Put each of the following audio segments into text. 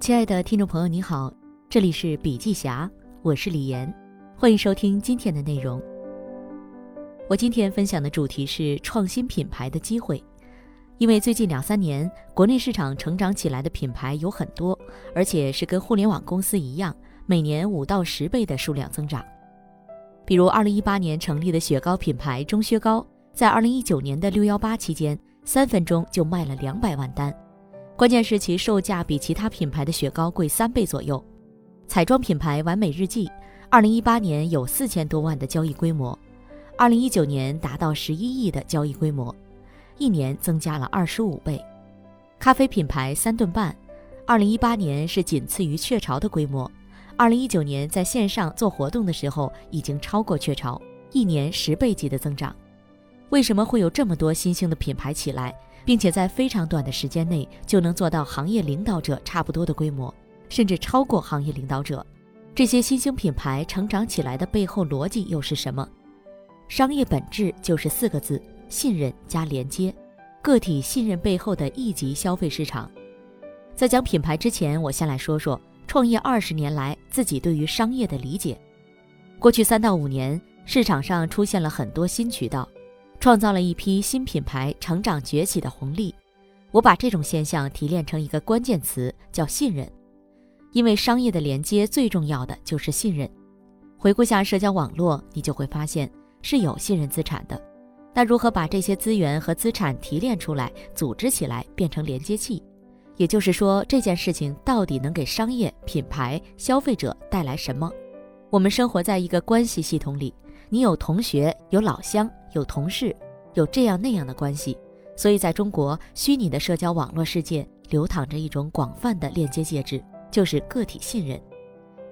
亲爱的听众朋友，你好，这里是笔记侠，我是李岩，欢迎收听今天的内容。我今天分享的主题是创新品牌的机会，因为最近两三年国内市场成长起来的品牌有很多，而且是跟互联网公司一样，每年五到十倍的数量增长。比如二零一八年成立的雪糕品牌钟薛高，在二零一九年的六幺八期间，三分钟就卖了两百万单，关键是其售价比其他品牌的雪糕贵三倍左右。彩妆品牌完美日记，二零一八年有四千多万的交易规模。二零一九年达到十一亿的交易规模，一年增加了二十五倍。咖啡品牌三顿半，二零一八年是仅次于雀巢的规模，二零一九年在线上做活动的时候已经超过雀巢，一年十倍级的增长。为什么会有这么多新兴的品牌起来，并且在非常短的时间内就能做到行业领导者差不多的规模，甚至超过行业领导者？这些新兴品牌成长起来的背后逻辑又是什么？商业本质就是四个字：信任加连接。个体信任背后的一级消费市场。在讲品牌之前，我先来说说创业二十年来自己对于商业的理解。过去三到五年，市场上出现了很多新渠道，创造了一批新品牌成长崛起的红利。我把这种现象提炼成一个关键词，叫信任。因为商业的连接最重要的就是信任。回顾下社交网络，你就会发现。是有信任资产的，那如何把这些资源和资产提炼出来、组织起来，变成连接器？也就是说，这件事情到底能给商业、品牌、消费者带来什么？我们生活在一个关系系统里，你有同学、有老乡、有同事，有这样那样的关系，所以在中国虚拟的社交网络世界流淌着一种广泛的链接介质，就是个体信任。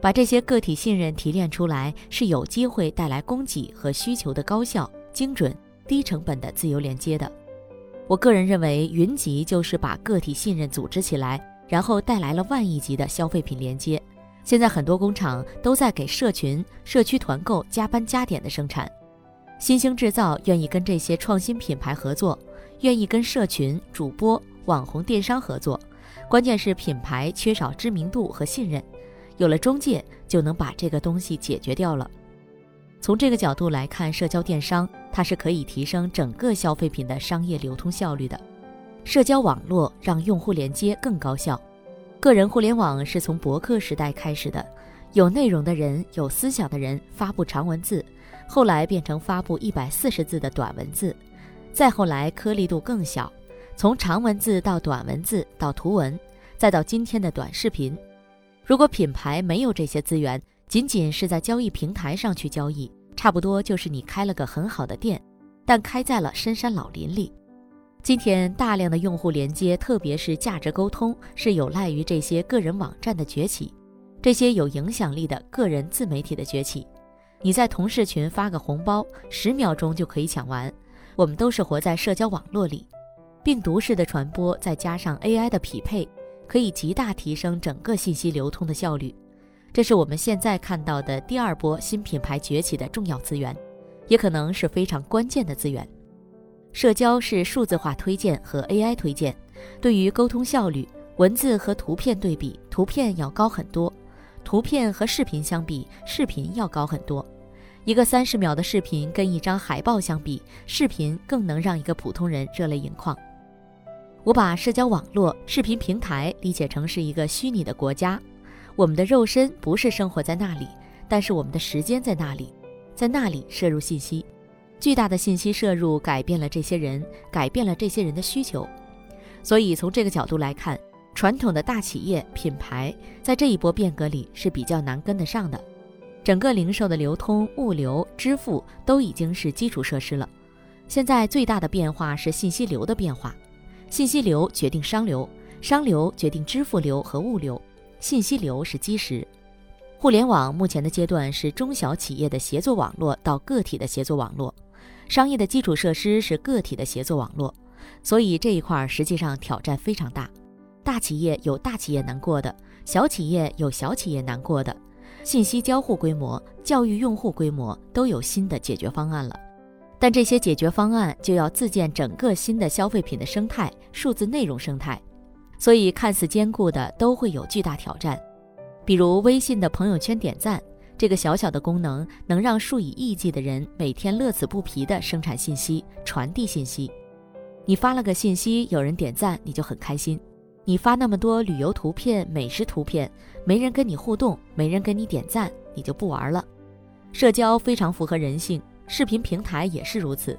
把这些个体信任提炼出来，是有机会带来供给和需求的高效、精准、低成本的自由连接的。我个人认为，云集就是把个体信任组织起来，然后带来了万亿级的消费品连接。现在很多工厂都在给社群、社区团购加班加点的生产，新兴制造愿意跟这些创新品牌合作，愿意跟社群、主播、网红电商合作，关键是品牌缺少知名度和信任。有了中介，就能把这个东西解决掉了。从这个角度来看，社交电商它是可以提升整个消费品的商业流通效率的。社交网络让用户连接更高效。个人互联网是从博客时代开始的，有内容的人、有思想的人发布长文字，后来变成发布一百四十字的短文字，再后来颗粒度更小，从长文字到短文字到图文，再到今天的短视频。如果品牌没有这些资源，仅仅是在交易平台上去交易，差不多就是你开了个很好的店，但开在了深山老林里。今天大量的用户连接，特别是价值沟通，是有赖于这些个人网站的崛起，这些有影响力的个人自媒体的崛起。你在同事群发个红包，十秒钟就可以抢完。我们都是活在社交网络里，病毒式的传播，再加上 AI 的匹配。可以极大提升整个信息流通的效率，这是我们现在看到的第二波新品牌崛起的重要资源，也可能是非常关键的资源。社交是数字化推荐和 AI 推荐，对于沟通效率，文字和图片对比，图片要高很多；图片和视频相比，视频要高很多。一个三十秒的视频跟一张海报相比，视频更能让一个普通人热泪盈眶。我把社交网络、视频平台理解成是一个虚拟的国家，我们的肉身不是生活在那里，但是我们的时间在那里，在那里摄入信息，巨大的信息摄入改变了这些人，改变了这些人的需求。所以从这个角度来看，传统的大企业品牌在这一波变革里是比较难跟得上的。整个零售的流通、物流、支付都已经是基础设施了，现在最大的变化是信息流的变化。信息流决定商流，商流决定支付流和物流，信息流是基石。互联网目前的阶段是中小企业的协作网络到个体的协作网络，商业的基础设施是个体的协作网络，所以这一块实际上挑战非常大。大企业有大企业难过的，小企业有小企业难过的，信息交互规模、教育用户规模都有新的解决方案了。但这些解决方案就要自建整个新的消费品的生态，数字内容生态。所以看似坚固的都会有巨大挑战。比如微信的朋友圈点赞，这个小小的功能能让数以亿计的人每天乐此不疲地生产信息、传递信息。你发了个信息，有人点赞，你就很开心；你发那么多旅游图片、美食图片，没人跟你互动，没人跟你点赞，你就不玩了。社交非常符合人性，视频平台也是如此。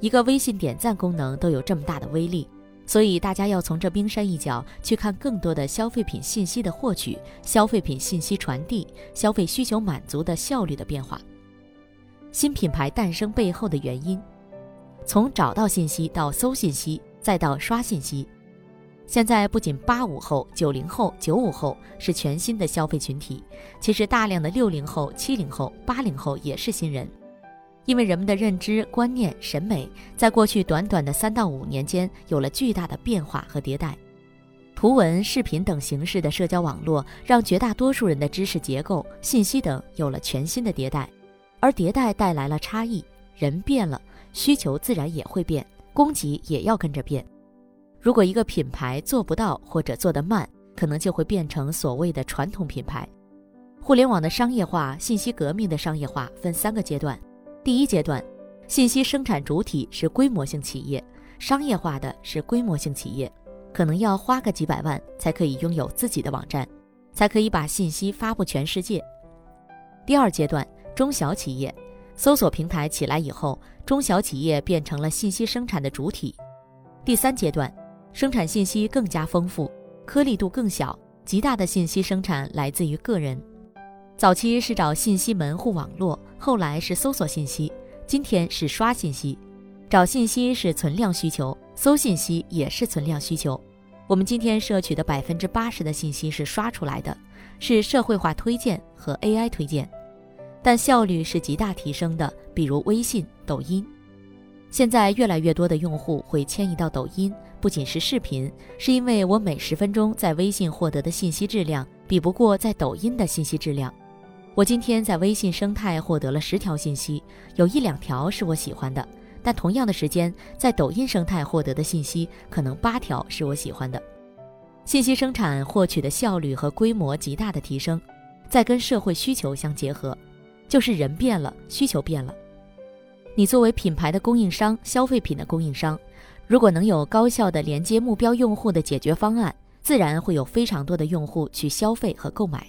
一个微信点赞功能都有这么大的威力。所以，大家要从这冰山一角去看更多的消费品信息的获取、消费品信息传递、消费需求满足的效率的变化。新品牌诞生背后的原因，从找到信息到搜信息，再到刷信息。现在不仅八五后、九零后、九五后是全新的消费群体，其实大量的六零后、七零后、八零后也是新人。因为人们的认知、观念、审美，在过去短短的三到五年间有了巨大的变化和迭代。图文、视频等形式的社交网络，让绝大多数人的知识结构、信息等有了全新的迭代，而迭代带来了差异，人变了，需求自然也会变，供给也要跟着变。如果一个品牌做不到或者做得慢，可能就会变成所谓的传统品牌。互联网的商业化、信息革命的商业化分三个阶段。第一阶段，信息生产主体是规模性企业，商业化的是规模性企业，可能要花个几百万才可以拥有自己的网站，才可以把信息发布全世界。第二阶段，中小企业，搜索平台起来以后，中小企业变成了信息生产的主体。第三阶段，生产信息更加丰富，颗粒度更小，极大的信息生产来自于个人。早期是找信息门户网络，后来是搜索信息，今天是刷信息。找信息是存量需求，搜信息也是存量需求。我们今天摄取的百分之八十的信息是刷出来的，是社会化推荐和 AI 推荐，但效率是极大提升的。比如微信、抖音，现在越来越多的用户会迁移到抖音，不仅是视频，是因为我每十分钟在微信获得的信息质量比不过在抖音的信息质量。我今天在微信生态获得了十条信息，有一两条是我喜欢的，但同样的时间在抖音生态获得的信息可能八条是我喜欢的。信息生产获取的效率和规模极大的提升，在跟社会需求相结合，就是人变了，需求变了。你作为品牌的供应商，消费品的供应商，如果能有高效的连接目标用户的解决方案，自然会有非常多的用户去消费和购买。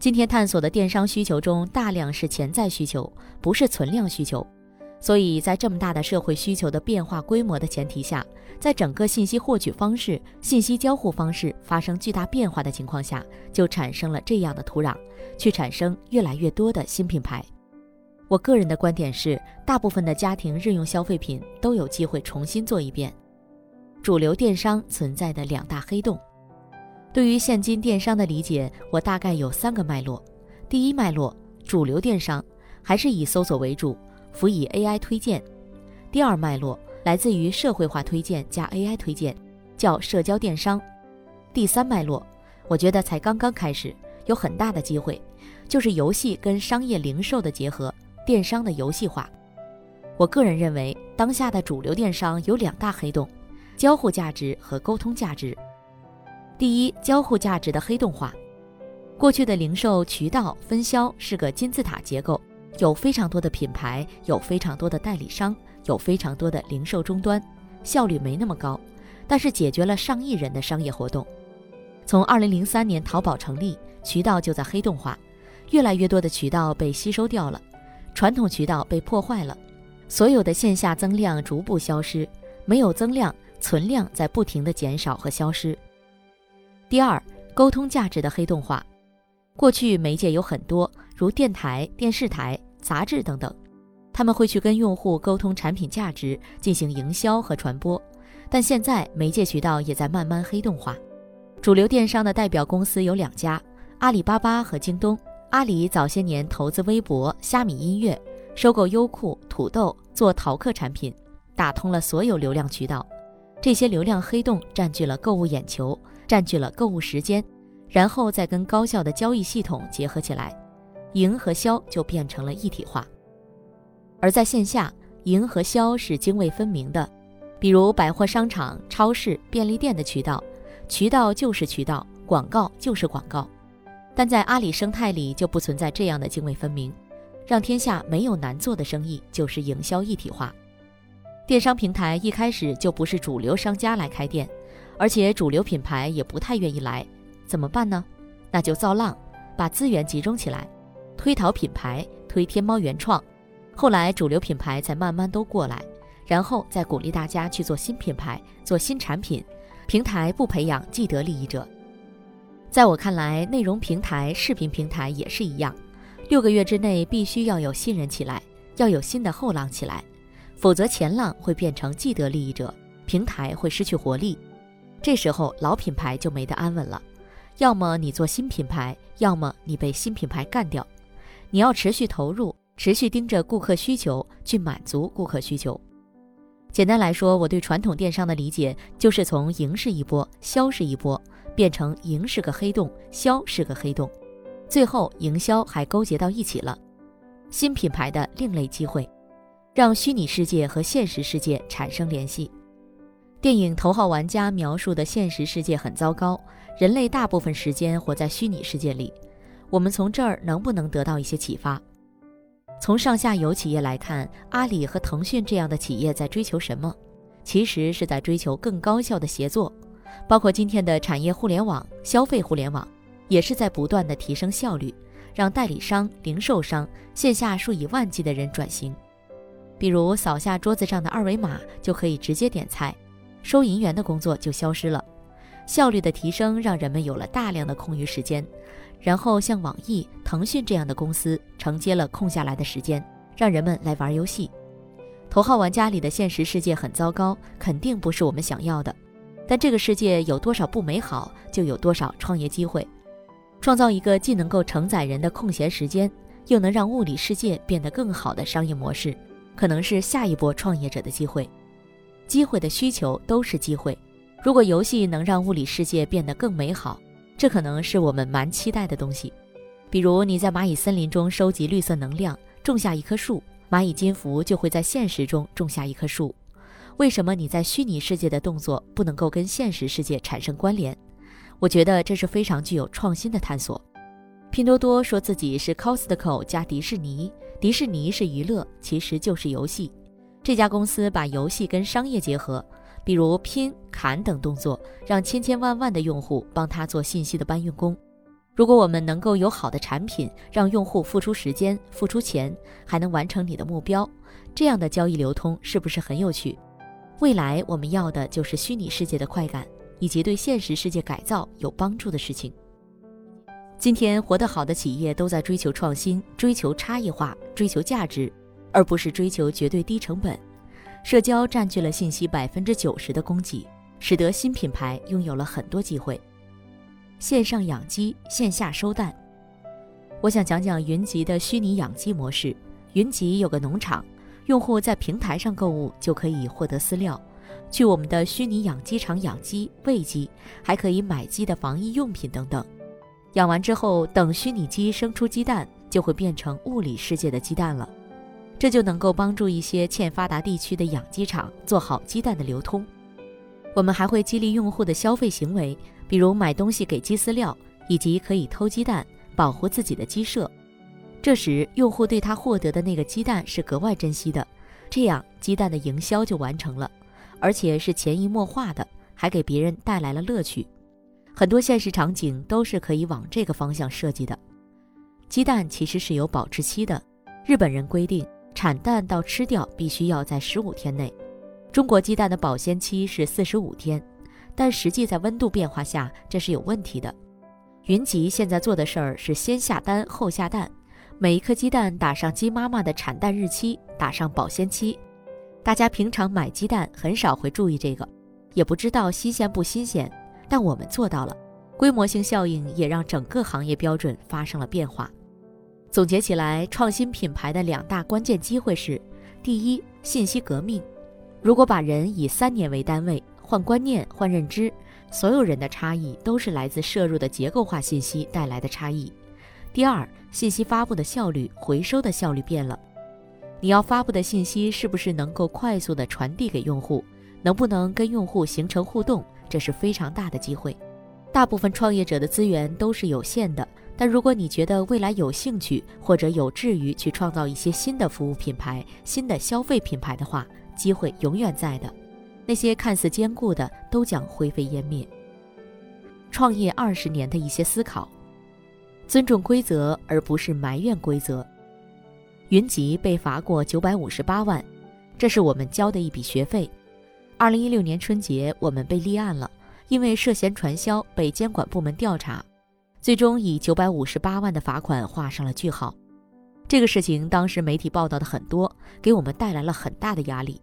今天探索的电商需求中，大量是潜在需求，不是存量需求。所以在这么大的社会需求的变化规模的前提下，在整个信息获取方式、信息交互方式发生巨大变化的情况下，就产生了这样的土壤，去产生越来越多的新品牌。我个人的观点是，大部分的家庭日用消费品都有机会重新做一遍。主流电商存在的两大黑洞。对于现今电商的理解，我大概有三个脉络。第一脉络，主流电商还是以搜索为主，辅以 AI 推荐。第二脉络来自于社会化推荐加 AI 推荐，叫社交电商。第三脉络，我觉得才刚刚开始，有很大的机会，就是游戏跟商业零售的结合，电商的游戏化。我个人认为，当下的主流电商有两大黑洞：交互价值和沟通价值。第一，交互价值的黑洞化。过去的零售渠道分销是个金字塔结构，有非常多的品牌，有非常多的代理商，有非常多的零售终端，效率没那么高，但是解决了上亿人的商业活动。从二零零三年淘宝成立，渠道就在黑洞化，越来越多的渠道被吸收掉了，传统渠道被破坏了，所有的线下增量逐步消失，没有增量，存量在不停的减少和消失。第二，沟通价值的黑洞化。过去媒介有很多，如电台、电视台、杂志等等，他们会去跟用户沟通产品价值，进行营销和传播。但现在媒介渠道也在慢慢黑洞化。主流电商的代表公司有两家：阿里巴巴和京东。阿里早些年投资微博、虾米音乐，收购优酷、土豆，做淘客产品，打通了所有流量渠道。这些流量黑洞占据了购物眼球。占据了购物时间，然后再跟高效的交易系统结合起来，营和销就变成了一体化。而在线下，营和销是泾渭分明的，比如百货商场、超市、便利店的渠道，渠道就是渠道，广告就是广告。但在阿里生态里就不存在这样的泾渭分明，让天下没有难做的生意，就是营销一体化。电商平台一开始就不是主流商家来开店，而且主流品牌也不太愿意来，怎么办呢？那就造浪，把资源集中起来，推淘品牌，推天猫原创。后来主流品牌才慢慢都过来，然后再鼓励大家去做新品牌，做新产品。平台不培养既得利益者。在我看来，内容平台、视频平台也是一样，六个月之内必须要有新人起来，要有新的后浪起来，否则前浪会变成既得利益者，平台会失去活力，这时候老品牌就没得安稳了。要么你做新品牌，要么你被新品牌干掉。你要持续投入，持续盯着顾客需求去满足顾客需求。简单来说，我对传统电商的理解就是从赢是一波，销是一波。变成赢是个黑洞，销是个黑洞，最后营销还勾结到一起了。新品牌的另类机会，让虚拟世界和现实世界产生联系。电影《头号玩家》描述的现实世界很糟糕，人类大部分时间活在虚拟世界里。我们从这儿能不能得到一些启发？从上下游企业来看，阿里和腾讯这样的企业在追求什么？其实是在追求更高效的协作。包括今天的产业互联网、消费互联网，也是在不断的提升效率，让代理商、零售商、线下数以万计的人转型。比如扫下桌子上的二维码就可以直接点菜，收银员的工作就消失了。效率的提升让人们有了大量的空余时间，然后像网易、腾讯这样的公司承接了空下来的时间，让人们来玩游戏。头号玩家里的现实世界很糟糕，肯定不是我们想要的。但这个世界有多少不美好，就有多少创业机会。创造一个既能够承载人的空闲时间，又能让物理世界变得更好的商业模式，可能是下一波创业者的机会。机会的需求都是机会。如果游戏能让物理世界变得更美好，这可能是我们蛮期待的东西。比如你在蚂蚁森林中收集绿色能量，种下一棵树，蚂蚁金服就会在现实中种下一棵树。为什么你在虚拟世界的动作不能够跟现实世界产生关联？我觉得这是非常具有创新的探索。拼多多说自己是 Costco 加迪士尼，迪士尼是娱乐，其实就是游戏。这家公司把游戏跟商业结合，比如拼、砍等动作，让千千万万的用户帮他做信息的搬运工。如果我们能够有好的产品，让用户付出时间、付出钱，还能完成你的目标，这样的交易流通是不是很有趣？未来我们要的就是虚拟世界的快感，以及对现实世界改造有帮助的事情。今天活得好的企业都在追求创新、追求差异化、追求价值，而不是追求绝对低成本。社交占据了信息百分之九十的供给，使得新品牌拥有了很多机会。线上养鸡，线下收蛋。我想讲讲云集的虚拟养鸡模式。云集有个农场。用户在平台上购物就可以获得饲料，去我们的虚拟养鸡场养鸡、喂鸡，还可以买鸡的防疫用品等等。养完之后，等虚拟鸡生出鸡蛋，就会变成物理世界的鸡蛋了。这就能够帮助一些欠发达地区的养鸡场做好鸡蛋的流通。我们还会激励用户的消费行为，比如买东西给鸡饲料，以及可以偷鸡蛋保护自己的鸡舍。这时，用户对他获得的那个鸡蛋是格外珍惜的，这样鸡蛋的营销就完成了，而且是潜移默化的，还给别人带来了乐趣。很多现实场景都是可以往这个方向设计的。鸡蛋其实是有保质期的，日本人规定产蛋到吃掉必须要在十五天内，中国鸡蛋的保鲜期是四十五天，但实际在温度变化下这是有问题的。云集现在做的事儿是先下单后下蛋。每一颗鸡蛋打上鸡妈妈的产蛋日期，打上保鲜期。大家平常买鸡蛋很少会注意这个，也不知道新鲜不新鲜。但我们做到了，规模性效应也让整个行业标准发生了变化。总结起来，创新品牌的两大关键机会是：第一，信息革命。如果把人以三年为单位，换观念、换认知，所有人的差异都是来自摄入的结构化信息带来的差异。第二，信息发布的效率、回收的效率变了。你要发布的信息是不是能够快速的传递给用户？能不能跟用户形成互动，这是非常大的机会。大部分创业者的资源都是有限的，但如果你觉得未来有兴趣或者有志于去创造一些新的服务品牌、新的消费品牌的话，机会永远在的。那些看似坚固的都将灰飞烟灭。创业二十年的一些思考：尊重规则而不是埋怨规则。云集被罚过九百五十八万，这是我们交的一笔学费。二零一六年春节，我们被立案了。因为涉嫌传销被监管部门调查，最终以九百五十八万的罚款画上了句号。这个事情当时媒体报道的很多，给我们带来了很大的压力。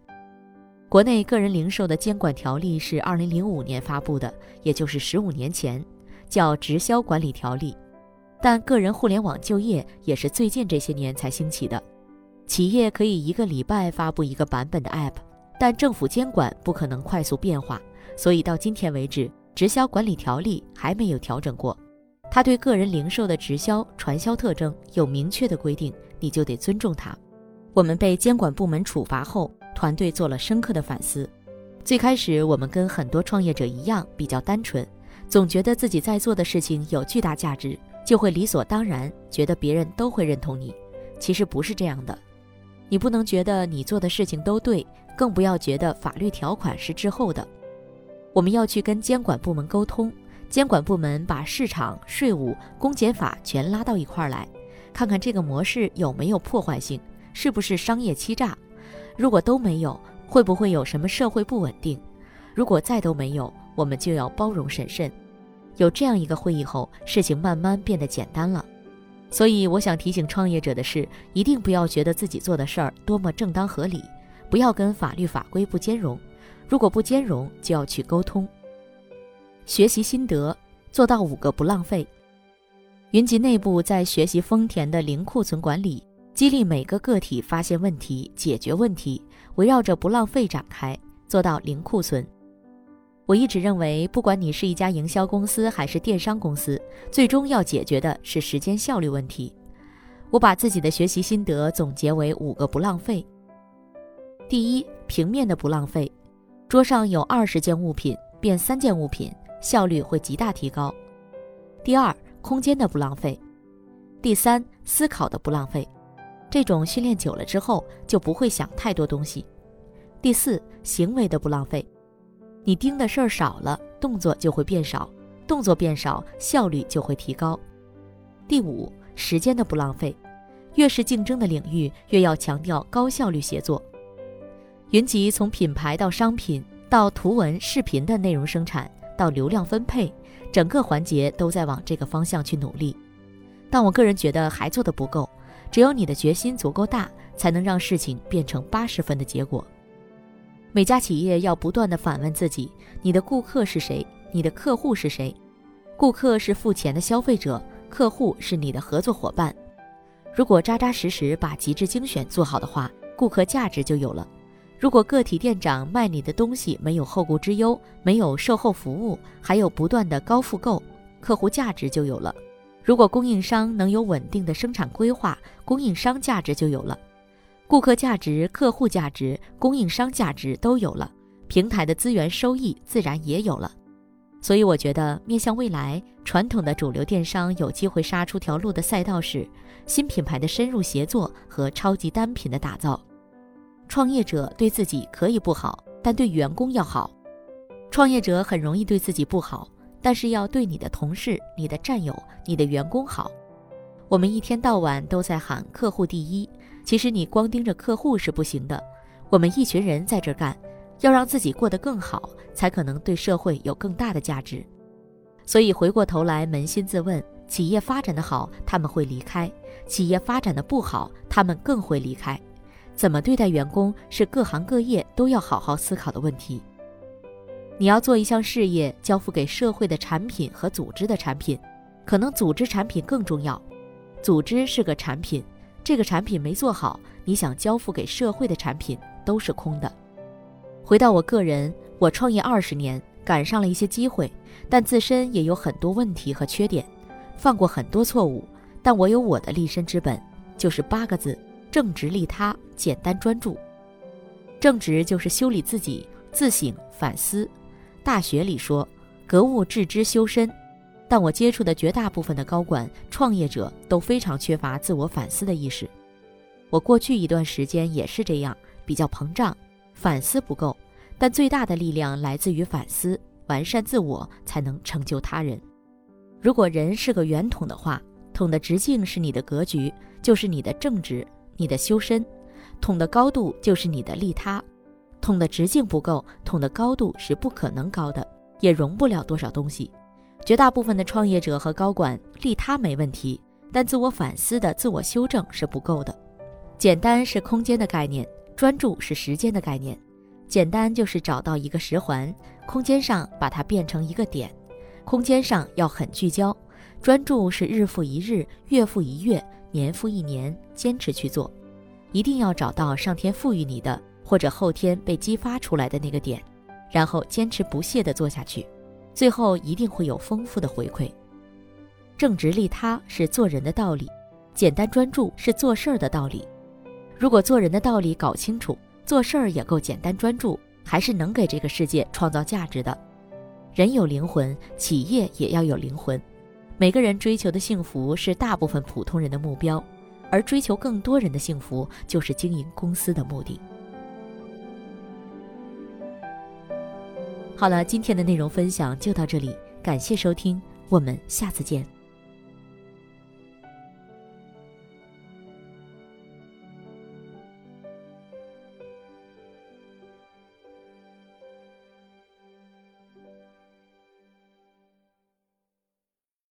国内个人零售的监管条例是二零零五年发布的，也就是十五年前，叫《直销管理条例》。但个人互联网就业也是最近这些年才兴起的，企业可以一个礼拜发布一个版本的 App，但政府监管不可能快速变化。所以到今天为止，直销管理条例还没有调整过。它对个人零售的直销传销特征有明确的规定，你就得尊重它。我们被监管部门处罚后，团队做了深刻的反思。最开始，我们跟很多创业者一样，比较单纯，总觉得自己在做的事情有巨大价值，就会理所当然觉得别人都会认同你。其实不是这样的，你不能觉得你做的事情都对，更不要觉得法律条款是滞后的。我们要去跟监管部门沟通，监管部门把市场、税务、公检法全拉到一块儿来，看看这个模式有没有破坏性，是不是商业欺诈。如果都没有，会不会有什么社会不稳定？如果再都没有，我们就要包容审慎。有这样一个会议后，事情慢慢变得简单了。所以我想提醒创业者的是，一定不要觉得自己做的事儿多么正当合理，不要跟法律法规不兼容。如果不兼容，就要去沟通。学习心得，做到五个不浪费。云集内部在学习丰田的零库存管理，激励每个个体发现问题、解决问题，围绕着不浪费展开，做到零库存。我一直认为，不管你是一家营销公司还是电商公司，最终要解决的是时间效率问题。我把自己的学习心得总结为五个不浪费。第一，平面的不浪费。桌上有二十件物品，变三件物品，效率会极大提高。第二，空间的不浪费；第三，思考的不浪费。这种训练久了之后，就不会想太多东西。第四，行为的不浪费。你盯的事儿少了，动作就会变少，动作变少，效率就会提高。第五，时间的不浪费。越是竞争的领域，越要强调高效率协作。云集从品牌到商品到图文视频的内容生产到流量分配，整个环节都在往这个方向去努力。但我个人觉得还做得不够，只有你的决心足够大，才能让事情变成八十分的结果。每家企业要不断地反问自己：你的顾客是谁？你的客户是谁？顾客是付钱的消费者，客户是你的合作伙伴。如果扎扎实实把极致精选做好的话，顾客价值就有了。如果个体店长卖你的东西没有后顾之忧，没有售后服务，还有不断的高复购，客户价值就有了；如果供应商能有稳定的生产规划，供应商价值就有了；顾客价值、客户价值、供应商价值都有了，平台的资源收益自然也有了。所以我觉得，面向未来，传统的主流电商有机会杀出条路的赛道是新品牌的深入协作和超级单品的打造。创业者对自己可以不好，但对员工要好。创业者很容易对自己不好，但是要对你的同事、你的战友、你的员工好。我们一天到晚都在喊客户第一，其实你光盯着客户是不行的。我们一群人在这干，要让自己过得更好，才可能对社会有更大的价值。所以回过头来扪心自问：企业发展的好，他们会离开；企业发展的不好，他们更会离开。怎么对待员工是各行各业都要好好思考的问题。你要做一项事业，交付给社会的产品和组织的产品，可能组织产品更重要。组织是个产品，这个产品没做好，你想交付给社会的产品都是空的。回到我个人，我创业二十年，赶上了一些机会，但自身也有很多问题和缺点，犯过很多错误。但我有我的立身之本，就是八个字。正直利他，简单专注。正直就是修理自己，自省反思；大学里说，格物致知修身。但我接触的绝大部分的高管、创业者都非常缺乏自我反思的意识。我过去一段时间也是这样，比较膨胀，反思不够。但最大的力量来自于反思，完善自我，才能成就他人。如果人是个圆筒的话，筒的直径是你的格局，就是你的正直、你的修身；桶的高度就是你的利他。桶的直径不够，桶的高度是不可能高的，也容不了多少东西。绝大部分的创业者和高管利他没问题，但自我反思的自我修正是不够的。简单是空间的概念，专注是时间的概念。简单就是找到一个十环，空间上把它变成一个点，空间上要很聚焦。专注是日复一日、月复一月、年复一年坚持去做，一定要找到上天赋予你的或者后天被激发出来的那个点，然后坚持不懈地做下去。最后一定会有丰富的回馈。正直利他是做人的道理，简单专注是做事儿的道理。如果做人的道理搞清楚，做事儿也够简单专注，还是能给这个世界创造价值的。人有灵魂，企业也要有灵魂。每个人追求的幸福是大部分普通人的目标，而追求更多人的幸福就是经营公司的目的。好了，今天的内容分享就到这里，感谢收听，我们下次见。